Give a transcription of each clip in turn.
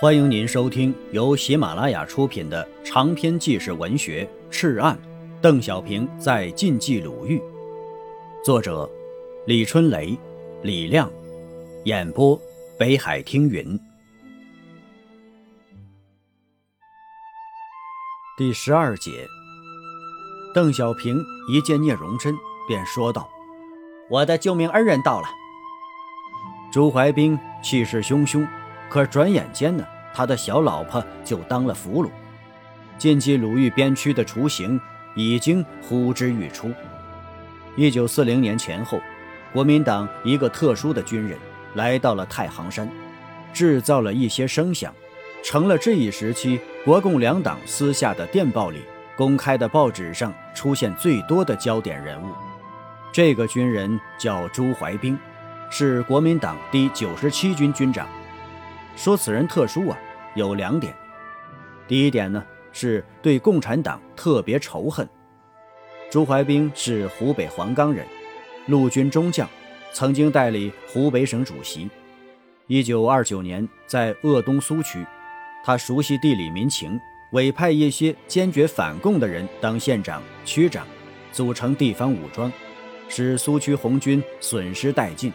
欢迎您收听由喜马拉雅出品的长篇纪实文学《赤案》，邓小平在晋冀鲁豫，作者李春雷、李亮，演播北海听云。第十二节，邓小平一见聂荣臻，便说道：“我的救命恩人到了。”朱怀冰气势汹汹。可转眼间呢，他的小老婆就当了俘虏。晋冀鲁豫边区的雏形已经呼之欲出。一九四零年前后，国民党一个特殊的军人来到了太行山，制造了一些声响，成了这一时期国共两党私下的电报里、公开的报纸上出现最多的焦点人物。这个军人叫朱怀冰，是国民党第九十七军军长。说此人特殊啊，有两点。第一点呢，是对共产党特别仇恨。朱怀冰是湖北黄冈人，陆军中将，曾经代理湖北省主席。一九二九年在鄂东苏区，他熟悉地理民情，委派一些坚决反共的人当县长、区长，组成地方武装，使苏区红军损失殆尽，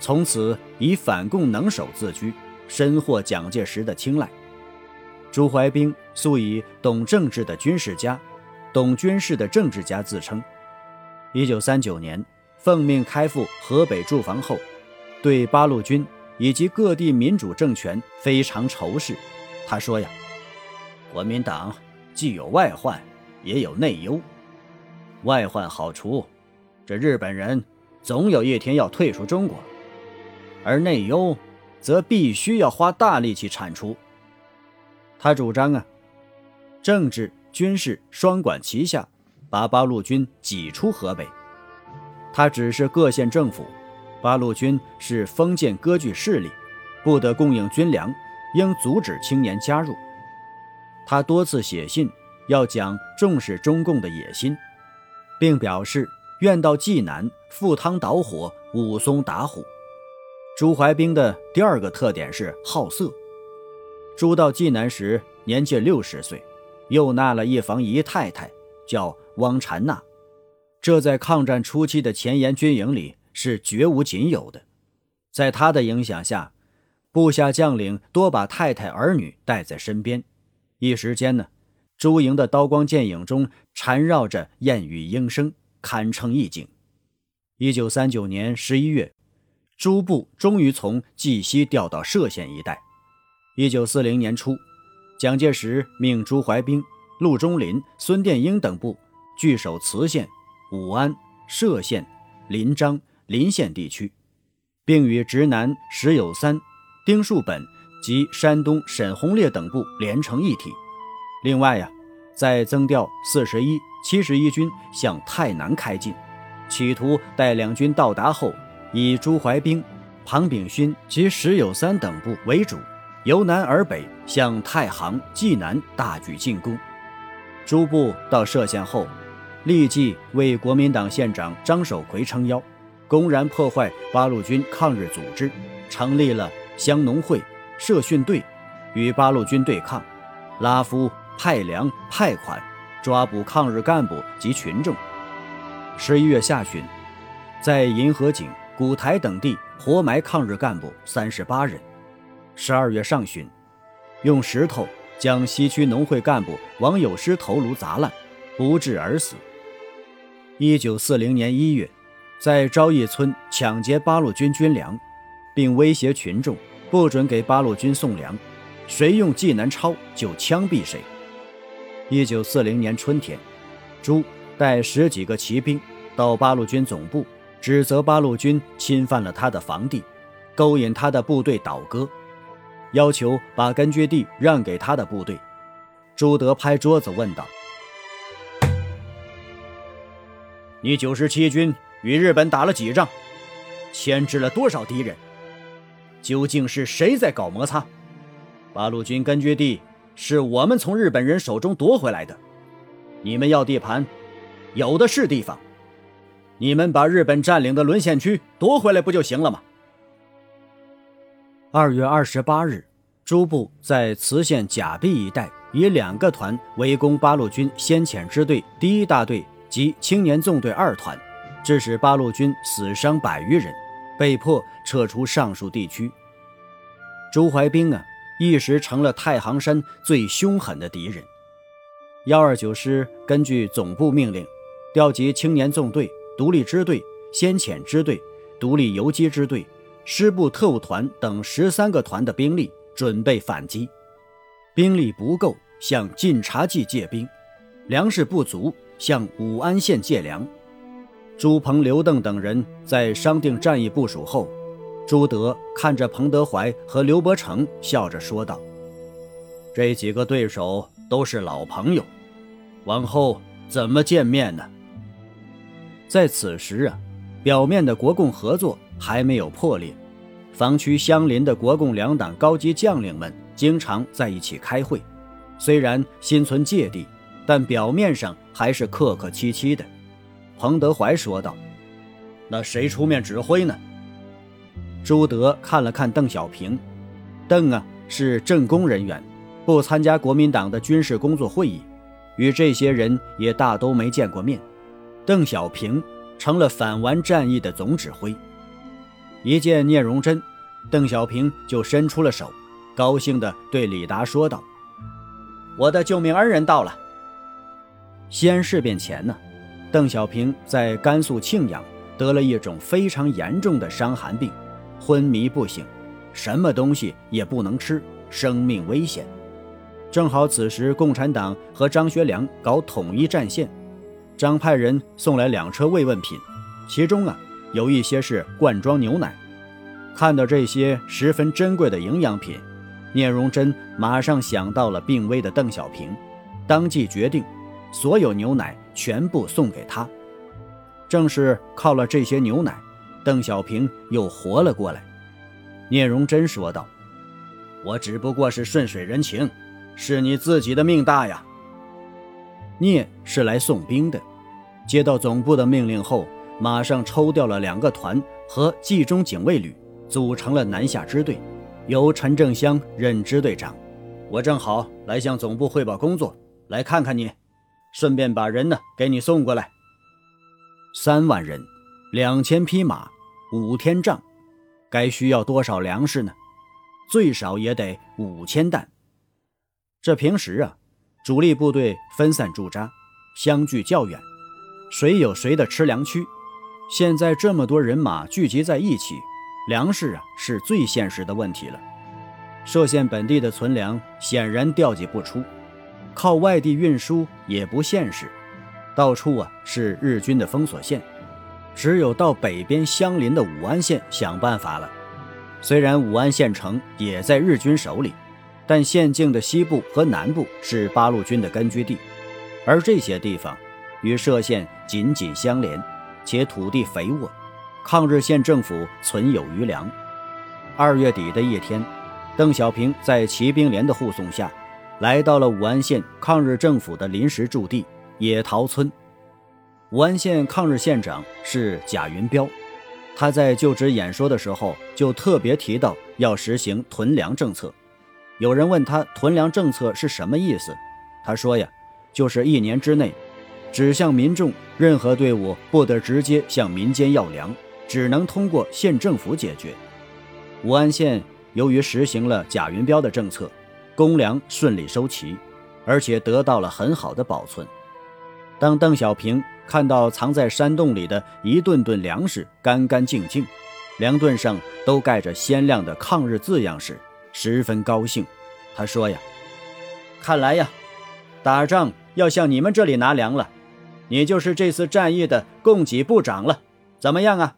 从此以反共能手自居。深获蒋介石的青睐。朱怀冰素以懂政治的军事家、懂军事的政治家自称。一九三九年奉命开赴河北驻防后，对八路军以及各地民主政权非常仇视。他说：“呀，国民党既有外患，也有内忧。外患好除，这日本人总有一天要退出中国；而内忧……”则必须要花大力气铲除。他主张啊，政治军事双管齐下，把八路军挤出河北。他指示各县政府，八路军是封建割据势力，不得供应军粮，应阻止青年加入。他多次写信要讲重视中共的野心，并表示愿到济南赴汤蹈火，武松打虎。朱怀冰的第二个特点是好色。朱到济南时年届六十岁，又纳了一房姨太太，叫汪婵娜。这在抗战初期的前沿军营里是绝无仅有的。在他的影响下，部下将领多把太太儿女带在身边。一时间呢，朱营的刀光剑影中缠绕着燕语莺声，堪称一景。一九三九年十一月。朱部终于从蓟西调到歙县一带。一九四零年初，蒋介石命朱怀冰、陆中麟、孙殿英等部据守磁县、武安、歙县、临漳、临县地区，并与直南石友三、丁树本及山东沈鸿烈等部连成一体。另外呀，再增调四十一、七十一军向太南开进，企图待两军到达后。以朱怀冰、庞炳勋及石友三等部为主，由南而北向太行、济南大举进攻。朱部到歙县后，立即为国民党县长张守奎撑腰，公然破坏八路军抗日组织，成立了乡农会、社训队，与八路军对抗，拉夫、派粮、派款，抓捕抗日干部及群众。十一月下旬，在银河井。古台等地活埋抗日干部三十八人。十二月上旬，用石头将西区农会干部王友诗头颅砸烂，不治而死。一九四零年一月，在昭义村抢劫八路军军粮，并威胁群众不准给八路军送粮，谁用济南钞就枪毙谁。一九四零年春天，朱带十几个骑兵到八路军总部。指责八路军侵犯了他的房地，勾引他的部队倒戈，要求把根据地让给他的部队。朱德拍桌子问道：“你九十七军与日本打了几仗？牵制了多少敌人？究竟是谁在搞摩擦？八路军根据地是我们从日本人手中夺回来的，你们要地盘，有的是地方。”你们把日本占领的沦陷区夺回来不就行了吗？二月二十八日，诸部在磁县甲壁一带，以两个团围攻八路军先遣支队第一大队及青年纵队二团，致使八路军死伤百余人，被迫撤出上述地区。朱怀冰啊，一时成了太行山最凶狠的敌人。幺二九师根据总部命令，调集青年纵队、独立支队、先遣支队、独立游击支队、师部特务团等十三个团的兵力。准备反击，兵力不够，向晋察冀借兵；粮食不足，向武安县借粮。朱鹏、刘邓等人在商定战役部署后，朱德看着彭德怀和刘伯承，笑着说道：“这几个对手都是老朋友，往后怎么见面呢？”在此时啊，表面的国共合作还没有破裂。防区相邻的国共两党高级将领们经常在一起开会，虽然心存芥蒂，但表面上还是客客气气的。彭德怀说道：“那谁出面指挥呢？”朱德看了看邓小平，邓啊是政工人员，不参加国民党的军事工作会议，与这些人也大都没见过面。邓小平成了反完战役的总指挥。一见聂荣臻，邓小平就伸出了手，高兴地对李达说道：“我的救命恩人到了。”西安事变前呢，邓小平在甘肃庆阳得了一种非常严重的伤寒病，昏迷不醒，什么东西也不能吃，生命危险。正好此时共产党和张学良搞统一战线，张派人送来两车慰问品，其中啊。有一些是罐装牛奶，看到这些十分珍贵的营养品，聂荣臻马上想到了病危的邓小平，当即决定，所有牛奶全部送给他。正是靠了这些牛奶，邓小平又活了过来。聂荣臻说道：“我只不过是顺水人情，是你自己的命大呀。”聂是来送兵的，接到总部的命令后。马上抽调了两个团和冀中警卫旅，组成了南下支队，由陈正湘任支队长。我正好来向总部汇报工作，来看看你，顺便把人呢给你送过来。三万人，两千匹马，五天仗，该需要多少粮食呢？最少也得五千担。这平时啊，主力部队分散驻扎，相距较远，谁有谁的吃粮区。现在这么多人马聚集在一起，粮食啊是最现实的问题了。歙县本地的存粮显然调集不出，靠外地运输也不现实。到处啊是日军的封锁线，只有到北边相邻的武安县想办法了。虽然武安县城也在日军手里，但县境的西部和南部是八路军的根据地，而这些地方与歙县紧紧相连。且土地肥沃，抗日县政府存有余粮。二月底的一天，邓小平在骑兵连的护送下，来到了武安县抗日政府的临时驻地野桃村。武安县抗日县长是贾云彪，他在就职演说的时候就特别提到要实行屯粮政策。有人问他屯粮政策是什么意思，他说呀，就是一年之内。指向民众，任何队伍不得直接向民间要粮，只能通过县政府解决。武安县由于实行了贾云彪的政策，公粮顺利收齐，而且得到了很好的保存。当邓小平看到藏在山洞里的一顿顿粮食干干净净，粮盾上都盖着鲜亮的抗日字样时，十分高兴。他说：“呀，看来呀，打仗要向你们这里拿粮了。”你就是这次战役的供给部长了，怎么样啊？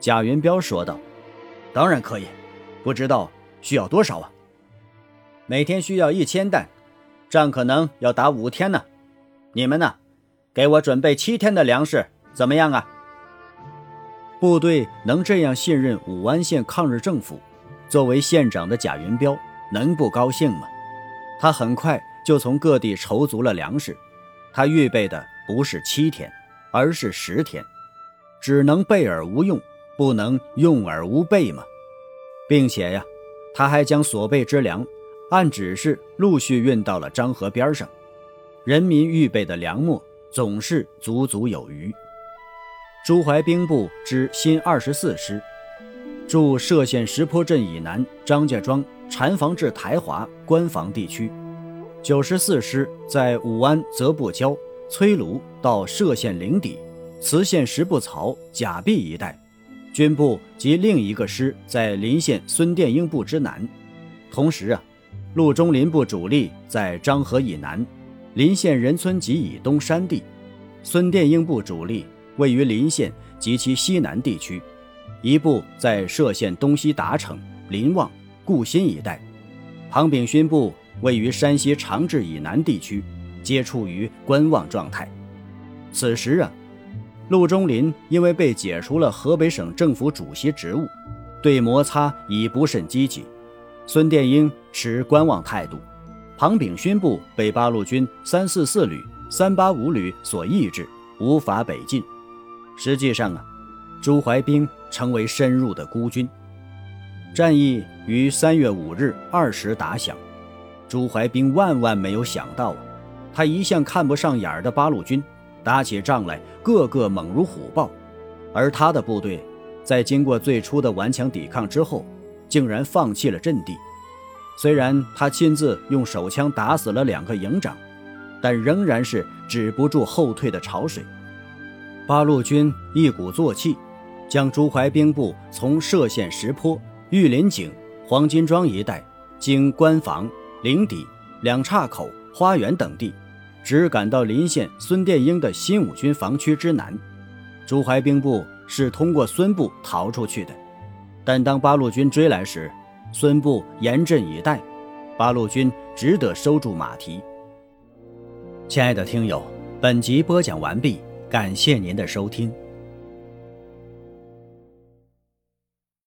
贾云彪说道：“当然可以，不知道需要多少啊？每天需要一千担，仗可能要打五天呢。你们呢，给我准备七天的粮食，怎么样啊？”部队能这样信任武安县抗日政府，作为县长的贾云彪能不高兴吗？他很快就从各地筹足了粮食，他预备的。不是七天，而是十天，只能备而无用，不能用而无备嘛。并且呀，他还将所备之粮按指示陆续运到了漳河边上，人民预备的粮秣总是足足有余。朱怀兵部之新二十四师驻歙县石坡镇以南张家庄禅房至台华关防地区，九十四师在武安泽布交崔卢到歙县灵底磁县石布曹甲壁一带。军部及另一个师在临县孙殿英部之南，同时啊，陆中林部主力在漳河以南，临县仁村及以东山地；孙殿英部主力位于临县及其西南地区，一部在歙县东西达城、临望、固新一带；庞炳勋部位于山西长治以南地区，皆处于观望状态。此时啊。陆中林因为被解除了河北省政府主席职务，对摩擦已不甚积极。孙殿英持观望态度。庞炳勋部被八路军三四四旅、三八五旅所抑制，无法北进。实际上啊，朱怀兵成为深入的孤军。战役于三月五日二时打响。朱怀兵万万没有想到啊，他一向看不上眼的八路军。打起仗来，个个猛如虎豹，而他的部队在经过最初的顽强抵抗之后，竟然放弃了阵地。虽然他亲自用手枪打死了两个营长，但仍然是止不住后退的潮水。八路军一鼓作气，将朱怀兵部从歙县石坡、玉林井、黄金庄一带，经关防、灵底、两岔口、花园等地。只赶到临县孙殿英的新五军防区之南，朱怀兵部是通过孙部逃出去的。但当八路军追来时，孙部严阵以待，八路军只得收住马蹄。亲爱的听友，本集播讲完毕，感谢您的收听。